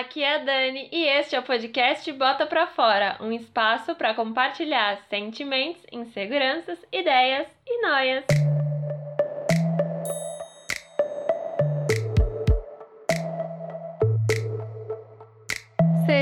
aqui é a Dani e este é o podcast Bota Pra Fora, um espaço para compartilhar sentimentos, inseguranças, ideias e noias.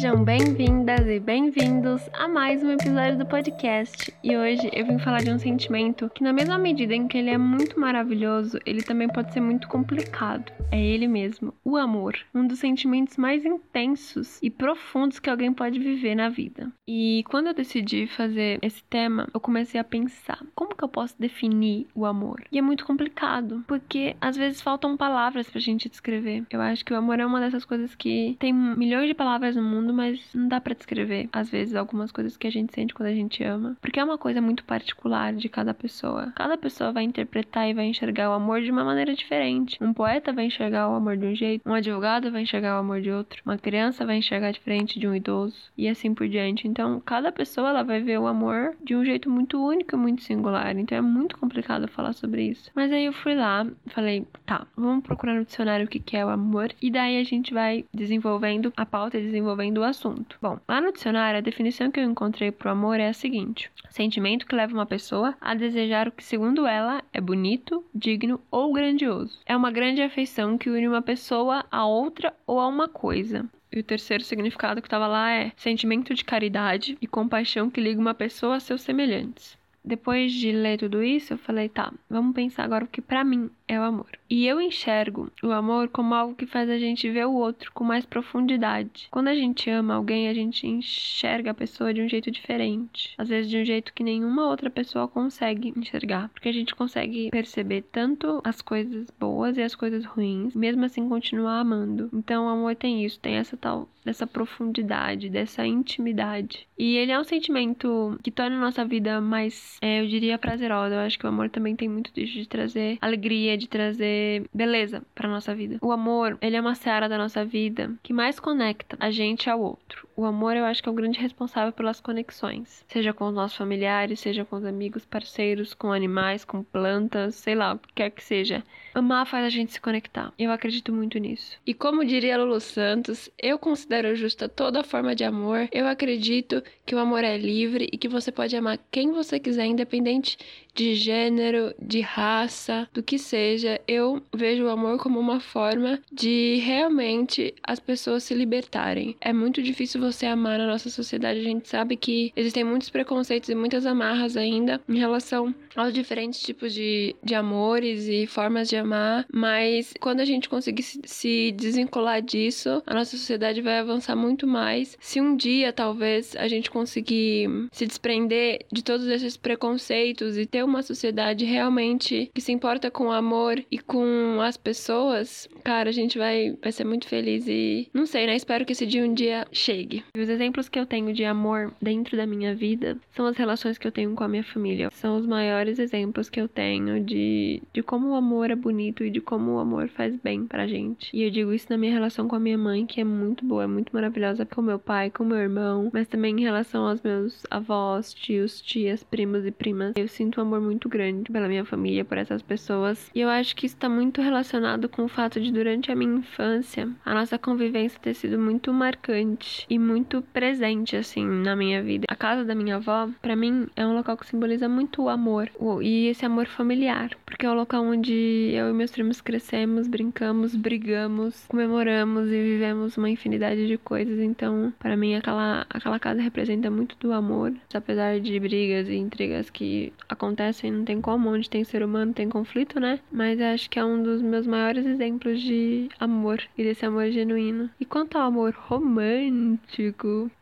Sejam bem-vindas e bem-vindos a mais um episódio do podcast. E hoje eu vim falar de um sentimento que, na mesma medida em que ele é muito maravilhoso, ele também pode ser muito complicado. É ele mesmo, o amor. Um dos sentimentos mais intensos e profundos que alguém pode viver na vida. E quando eu decidi fazer esse tema, eu comecei a pensar: como que eu posso definir o amor? E é muito complicado, porque às vezes faltam palavras pra gente descrever. Eu acho que o amor é uma dessas coisas que tem milhões de palavras no mundo mundo, mas não dá para descrever, às vezes, algumas coisas que a gente sente quando a gente ama. Porque é uma coisa muito particular de cada pessoa. Cada pessoa vai interpretar e vai enxergar o amor de uma maneira diferente. Um poeta vai enxergar o amor de um jeito, um advogado vai enxergar o amor de outro, uma criança vai enxergar diferente de um idoso, e assim por diante. Então, cada pessoa ela vai ver o amor de um jeito muito único e muito singular. Então, é muito complicado falar sobre isso. Mas aí eu fui lá, falei, tá, vamos procurar no dicionário o que é o amor, e daí a gente vai desenvolvendo a pauta desenvolvendo do assunto. Bom, lá no dicionário, a definição que eu encontrei para o amor é a seguinte: sentimento que leva uma pessoa a desejar o que, segundo ela, é bonito, digno ou grandioso. É uma grande afeição que une uma pessoa a outra ou a uma coisa. E o terceiro significado que estava lá é sentimento de caridade e compaixão que liga uma pessoa a seus semelhantes. Depois de ler tudo isso, eu falei, tá, vamos pensar agora o que para mim é o amor. E eu enxergo o amor como algo que faz a gente ver o outro com mais profundidade. Quando a gente ama alguém, a gente enxerga a pessoa de um jeito diferente. Às vezes de um jeito que nenhuma outra pessoa consegue enxergar. Porque a gente consegue perceber tanto as coisas boas e as coisas ruins, mesmo assim continuar amando. Então o amor tem isso, tem essa tal dessa profundidade, dessa intimidade. E ele é um sentimento que torna a nossa vida mais, é, eu diria, prazerosa. Eu acho que o amor também tem muito disso de trazer alegria, de trazer beleza para nossa vida. O amor, ele é uma seara da nossa vida que mais conecta a gente ao outro. O amor, eu acho que é o grande responsável pelas conexões, seja com os nossos familiares, seja com os amigos, parceiros, com animais, com plantas, sei lá, o que quer que seja. Amar faz a gente se conectar. Eu acredito muito nisso. E como diria Lulu Santos, eu considero justa toda forma de amor. Eu acredito que o amor é livre e que você pode amar quem você quiser, independente de gênero, de raça, do que seja. Eu vejo o amor como uma forma de realmente as pessoas se libertarem. É muito difícil você amar na nossa sociedade. A gente sabe que existem muitos preconceitos e muitas amarras ainda em relação aos diferentes tipos de, de amores e formas de amar, mas quando a gente conseguir se, se desvincular disso, a nossa sociedade vai avançar muito mais. Se um dia, talvez, a gente conseguir se desprender de todos esses preconceitos e ter uma sociedade realmente que se importa com o amor e com as pessoas, cara, a gente vai, vai ser muito feliz e não sei, né? Espero que esse dia um dia chegue. E os exemplos que eu tenho de amor dentro da minha vida são as relações que eu tenho com a minha família. São os maiores exemplos que eu tenho de, de como o amor é bonito e de como o amor faz bem pra gente. E eu digo isso na minha relação com a minha mãe, que é muito boa, é muito maravilhosa com meu pai, com meu irmão, mas também em relação aos meus avós, tios, tias, primos e primas. Eu sinto um amor muito grande pela minha família, por essas pessoas. E eu acho que isso tá muito relacionado com o fato de durante a minha infância, a nossa convivência ter sido muito marcante e muito presente assim na minha vida. A casa da minha avó, para mim, é um local que simboliza muito o amor e esse amor familiar, porque é o local onde eu e meus primos crescemos, brincamos, brigamos, comemoramos e vivemos uma infinidade de coisas. Então, para mim, aquela, aquela casa representa muito do amor, apesar de brigas e intrigas que acontecem, não tem como, onde tem ser humano tem conflito, né? Mas acho que é um dos meus maiores exemplos de amor e desse amor genuíno. E quanto ao amor romântico,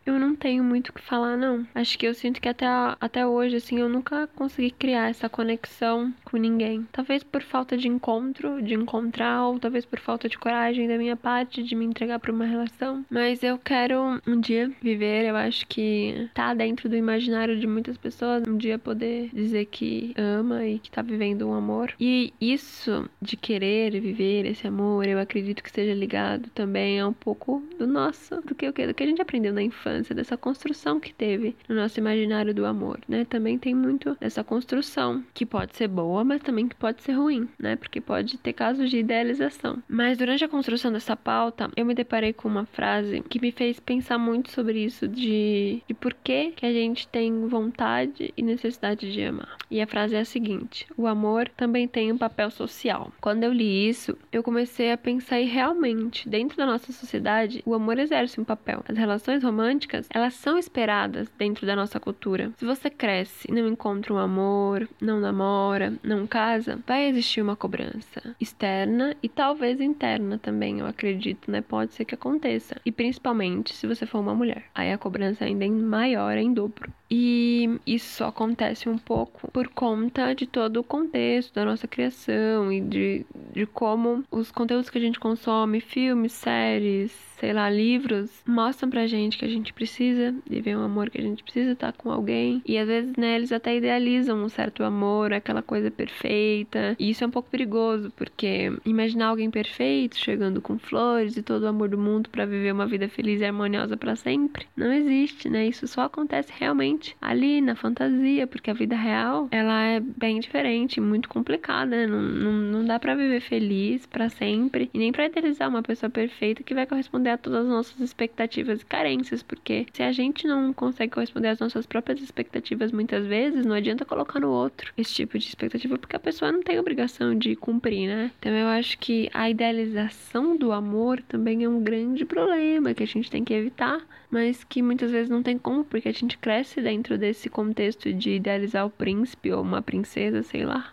eu não tenho muito o que falar, não. Acho que eu sinto que até, até hoje, assim, eu nunca consegui criar essa conexão com ninguém. Talvez por falta de encontro, de encontrar, ou talvez por falta de coragem da minha parte de me entregar para uma relação. Mas eu quero um dia viver, eu acho que tá dentro do imaginário de muitas pessoas, um dia poder dizer que ama e que tá vivendo um amor. E isso de querer viver esse amor, eu acredito que seja ligado também a um pouco do nosso, do que, do que a gente gente aprendeu na infância, dessa construção que teve no nosso imaginário do amor, né? Também tem muito dessa construção, que pode ser boa, mas também que pode ser ruim, né? Porque pode ter casos de idealização. Mas durante a construção dessa pauta, eu me deparei com uma frase que me fez pensar muito sobre isso de, de por que, que a gente tem vontade e necessidade de amar. E a frase é a seguinte: o amor também tem um papel social. Quando eu li isso, eu comecei a pensar e realmente, dentro da nossa sociedade, o amor exerce um papel. As relações românticas, elas são esperadas dentro da nossa cultura. Se você cresce e não encontra um amor, não namora, não casa, vai existir uma cobrança externa e talvez interna também, eu acredito, né? Pode ser que aconteça. E principalmente se você for uma mulher. Aí a cobrança ainda é maior, é em dobro. E isso acontece um pouco por conta de todo o contexto da nossa criação e de, de como os conteúdos que a gente consome, filmes, séries, sei lá, livros, mostram pra gente que a gente precisa viver um amor, que a gente precisa estar com alguém. E às vezes, né, eles até idealizam um certo amor, aquela coisa perfeita. E isso é um pouco perigoso, porque imaginar alguém perfeito chegando com flores e todo o amor do mundo para viver uma vida feliz e harmoniosa para sempre, não existe, né? Isso só acontece realmente ali na fantasia, porque a vida real, ela é bem diferente, muito complicada, né? Não, não, não dá para viver feliz para sempre e nem para idealizar uma pessoa perfeita que vai corresponder a todas as nossas expectativas e carências, porque se a gente não consegue corresponder às nossas próprias expectativas muitas vezes, não adianta colocar no outro esse tipo de expectativa, porque a pessoa não tem obrigação de cumprir, né? Então eu acho que a idealização do amor também é um grande problema que a gente tem que evitar, mas que muitas vezes não tem como, porque a gente cresce dentro desse contexto de idealizar o príncipe ou uma princesa, sei lá.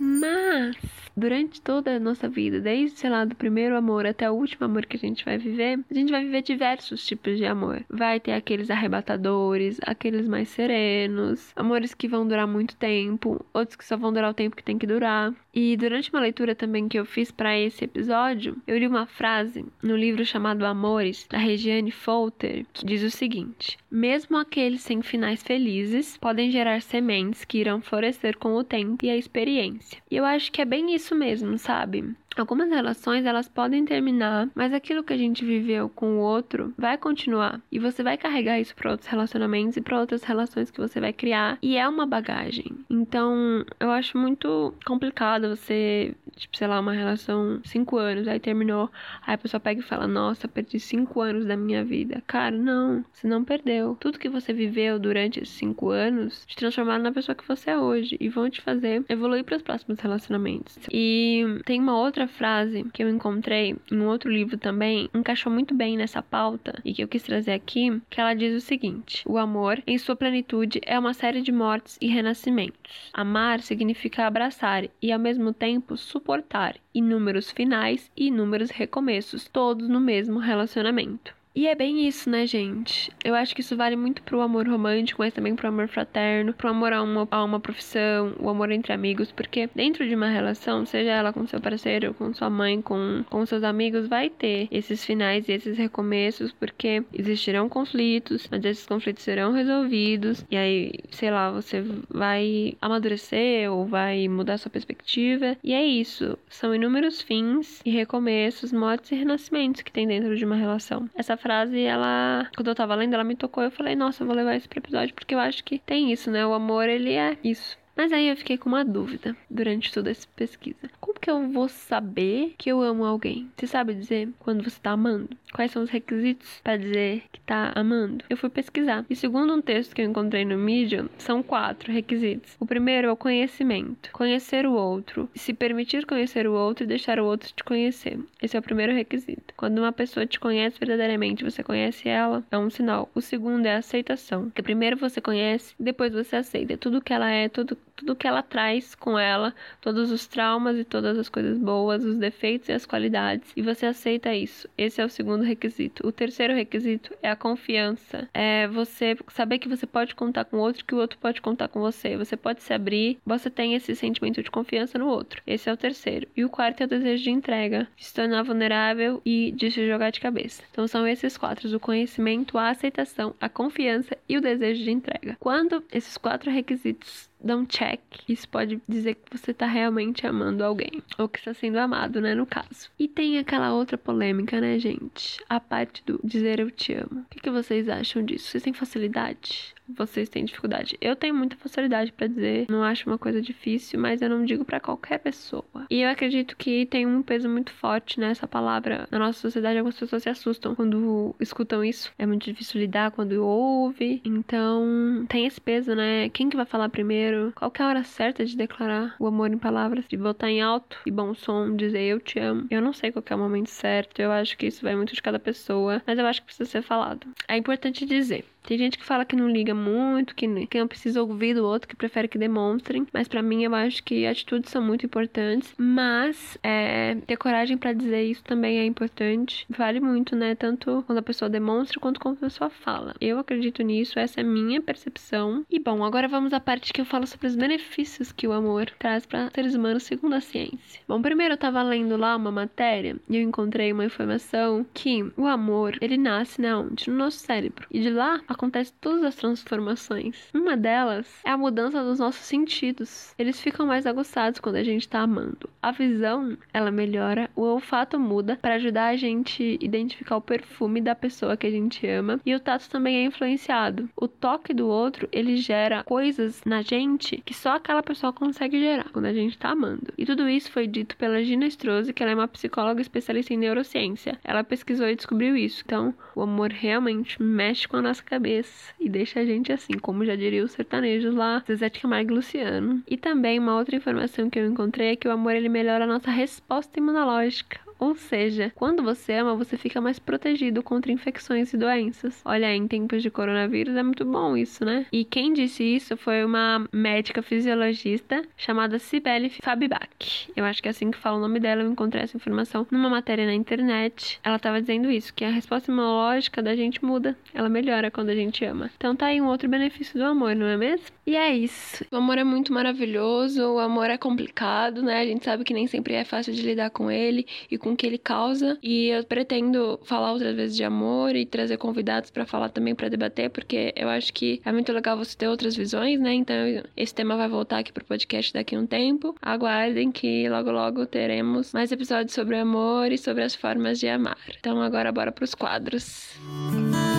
Mas durante toda a nossa vida, desde, sei lá, do primeiro amor até o último amor que a gente vai viver, a gente vai viver diversos tipos de amor. Vai ter aqueles arrebatadores, aqueles mais serenos, amores que vão durar muito tempo, outros que só vão durar o tempo que tem que durar. E durante uma leitura também que eu fiz para esse episódio, eu li uma frase no livro chamado Amores, da Regiane Folter, que diz o seguinte: Mesmo aqueles sem finais felizes podem gerar sementes que irão florescer com o tempo e a experiência. E eu acho que é bem isso mesmo, sabe? Algumas relações elas podem terminar, mas aquilo que a gente viveu com o outro vai continuar e você vai carregar isso para outros relacionamentos e para outras relações que você vai criar e é uma bagagem. Então, eu acho muito complicado você, tipo, sei lá, uma relação cinco anos, aí terminou, aí a pessoa pega e fala: Nossa, perdi cinco anos da minha vida. Cara, não, você não perdeu. Tudo que você viveu durante esses cinco anos te transformaram na pessoa que você é hoje e vão te fazer evoluir para os próximos relacionamentos. E tem uma outra outra frase que eu encontrei em um outro livro também encaixou muito bem nessa pauta e que eu quis trazer aqui, que ela diz o seguinte: o amor, em sua plenitude, é uma série de mortes e renascimentos. Amar significa abraçar e ao mesmo tempo suportar inúmeros finais e inúmeros recomeços, todos no mesmo relacionamento. E é bem isso, né, gente? Eu acho que isso vale muito pro amor romântico, mas também pro amor fraterno, pro amor a uma, a uma profissão, o amor entre amigos, porque dentro de uma relação, seja ela com seu parceiro, com sua mãe, com, com seus amigos, vai ter esses finais e esses recomeços, porque existirão conflitos, mas esses conflitos serão resolvidos, e aí, sei lá, você vai amadurecer ou vai mudar sua perspectiva, e é isso. São inúmeros fins e recomeços, mortes e renascimentos que tem dentro de uma relação. Essa frase, ela, quando eu tava lendo, ela me tocou. Eu falei, nossa, eu vou levar isso pro episódio, porque eu acho que tem isso, né? O amor, ele é isso. Mas aí eu fiquei com uma dúvida durante toda essa pesquisa. Como que eu vou saber que eu amo alguém? Você sabe dizer quando você tá amando? Quais são os requisitos para dizer que tá amando? Eu fui pesquisar. E segundo um texto que eu encontrei no Medium, são quatro requisitos. O primeiro é o conhecimento. Conhecer o outro. Se permitir conhecer o outro e deixar o outro te conhecer. Esse é o primeiro requisito. Quando uma pessoa te conhece verdadeiramente, você conhece ela, é um sinal. O segundo é a aceitação. Que primeiro você conhece, depois você aceita tudo que ela é, tudo tudo que ela traz com ela, todos os traumas e todas as coisas boas, os defeitos e as qualidades, e você aceita isso. Esse é o segundo requisito. O terceiro requisito é a confiança. É você saber que você pode contar com o outro, que o outro pode contar com você. Você pode se abrir, você tem esse sentimento de confiança no outro. Esse é o terceiro. E o quarto é o desejo de entrega, de se tornar vulnerável e de se jogar de cabeça. Então são esses quatro: o conhecimento, a aceitação, a confiança e o desejo de entrega. Quando esses quatro requisitos dá um check. Isso pode dizer que você tá realmente amando alguém. Ou que está sendo amado, né, no caso. E tem aquela outra polêmica, né, gente? A parte do dizer eu te amo. O que, que vocês acham disso? Vocês têm facilidade? Vocês têm dificuldade. Eu tenho muita facilidade para dizer, não acho uma coisa difícil, mas eu não digo para qualquer pessoa. E eu acredito que tem um peso muito forte nessa palavra. Na nossa sociedade, algumas pessoas se assustam quando escutam isso. É muito difícil lidar quando ouve. Então, tem esse peso, né? Quem que vai falar primeiro? Qual é a hora certa de declarar o amor em palavras? De botar em alto e bom som, dizer eu te amo. Eu não sei qual é o momento certo. Eu acho que isso vai muito de cada pessoa, mas eu acho que precisa ser falado. É importante dizer. Tem gente que fala que não liga muito, que, que não precisa ouvir do outro, que prefere que demonstrem. Mas para mim eu acho que atitudes são muito importantes. Mas é, ter coragem para dizer isso também é importante. Vale muito, né? Tanto quando a pessoa demonstra quanto quando a pessoa fala. Eu acredito nisso, essa é a minha percepção. E bom, agora vamos à parte que eu falo sobre os benefícios que o amor traz para seres humanos segundo a ciência. Bom, primeiro eu tava lendo lá uma matéria e eu encontrei uma informação que o amor, ele nasce, né, onde? No nosso cérebro. E de lá acontecem todas as transformações. Uma delas é a mudança dos nossos sentidos. Eles ficam mais aguçados quando a gente está amando. A visão, ela melhora, o olfato muda para ajudar a gente identificar o perfume da pessoa que a gente ama, e o tato também é influenciado. O toque do outro, ele gera coisas na gente que só aquela pessoa consegue gerar quando a gente está amando. E tudo isso foi dito pela Gina Strozzi, que ela é uma psicóloga especialista em neurociência. Ela pesquisou e descobriu isso. Então, o amor realmente mexe com a nossa cabeça cabeça e deixa a gente assim, como já diria os sertanejos lá, Zezé de Camargo e Luciano. E também uma outra informação que eu encontrei é que o amor ele melhora a nossa resposta imunológica. Ou seja, quando você ama, você fica mais protegido contra infecções e doenças. Olha, em tempos de coronavírus é muito bom isso, né? E quem disse isso foi uma médica fisiologista chamada Cibele Fabibach. Eu acho que é assim que fala o nome dela, eu encontrei essa informação numa matéria na internet. Ela estava dizendo isso, que a resposta imunológica da gente muda, ela melhora quando a gente ama. Então tá aí um outro benefício do amor, não é mesmo? E é isso. O amor é muito maravilhoso, o amor é complicado, né? A gente sabe que nem sempre é fácil de lidar com ele e com o que ele causa. E eu pretendo falar outras vezes de amor e trazer convidados para falar também para debater, porque eu acho que é muito legal você ter outras visões, né? Então esse tema vai voltar aqui pro podcast daqui a um tempo. Aguardem que logo logo teremos mais episódios sobre amor e sobre as formas de amar. Então agora bora pros quadros. Música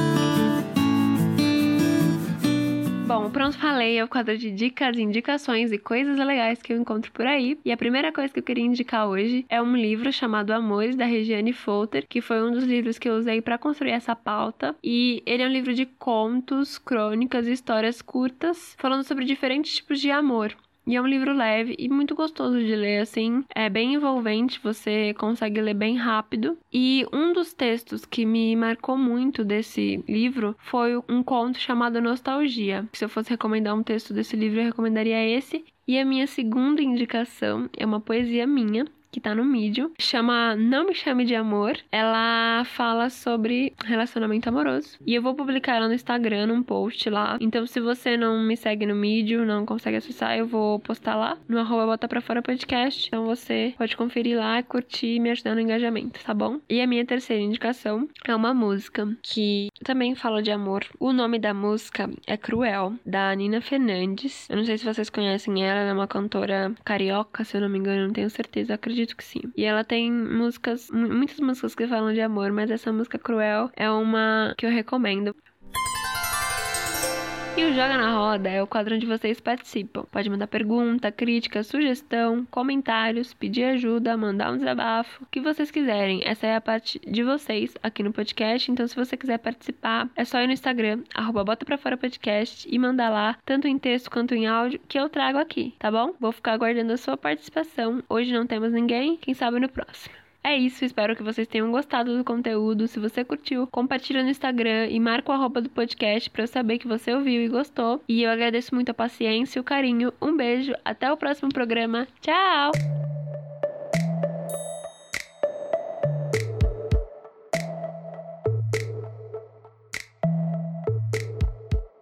Bom, pronto, falei, é o quadro de dicas, indicações e coisas legais que eu encontro por aí. E a primeira coisa que eu queria indicar hoje é um livro chamado Amores, da Regiane Folter, que foi um dos livros que eu usei para construir essa pauta. E ele é um livro de contos, crônicas e histórias curtas, falando sobre diferentes tipos de amor. E é um livro leve e muito gostoso de ler, assim. É bem envolvente, você consegue ler bem rápido. E um dos textos que me marcou muito desse livro foi um conto chamado Nostalgia. Se eu fosse recomendar um texto desse livro, eu recomendaria esse. E a minha segunda indicação é uma poesia minha, que tá no Medium, chama Não Me Chame de Amor. Ela fala sobre relacionamento amoroso. E eu vou publicar ela no Instagram, num post lá. Então, se você não me segue no Medium, não consegue acessar, eu vou postar lá no arroba Bota Pra Fora Podcast. Então, você pode conferir lá, curtir e me ajudar no engajamento, tá bom? E a minha terceira indicação é uma música que também fala de amor. O nome da música é Cruel, da Nina Fernandes. Eu não sei se vocês conhecem ela, ela é uma cantora carioca, se eu não me engano, não tenho certeza, acredito acredito que sim. E ela tem músicas, muitas músicas que falam de amor, mas essa música Cruel é uma que eu recomendo. E o Joga na Roda é o quadro onde vocês participam. Pode mandar pergunta, crítica, sugestão, comentários, pedir ajuda, mandar um desabafo, o que vocês quiserem. Essa é a parte de vocês aqui no podcast. Então, se você quiser participar, é só ir no Instagram, arroba bota pra fora podcast e mandar lá, tanto em texto quanto em áudio, que eu trago aqui, tá bom? Vou ficar aguardando a sua participação. Hoje não temos ninguém, quem sabe no próximo. É isso, espero que vocês tenham gostado do conteúdo. Se você curtiu, compartilha no Instagram e marca o arroba do podcast para eu saber que você ouviu e gostou. E eu agradeço muito a paciência e o carinho. Um beijo, até o próximo programa. Tchau!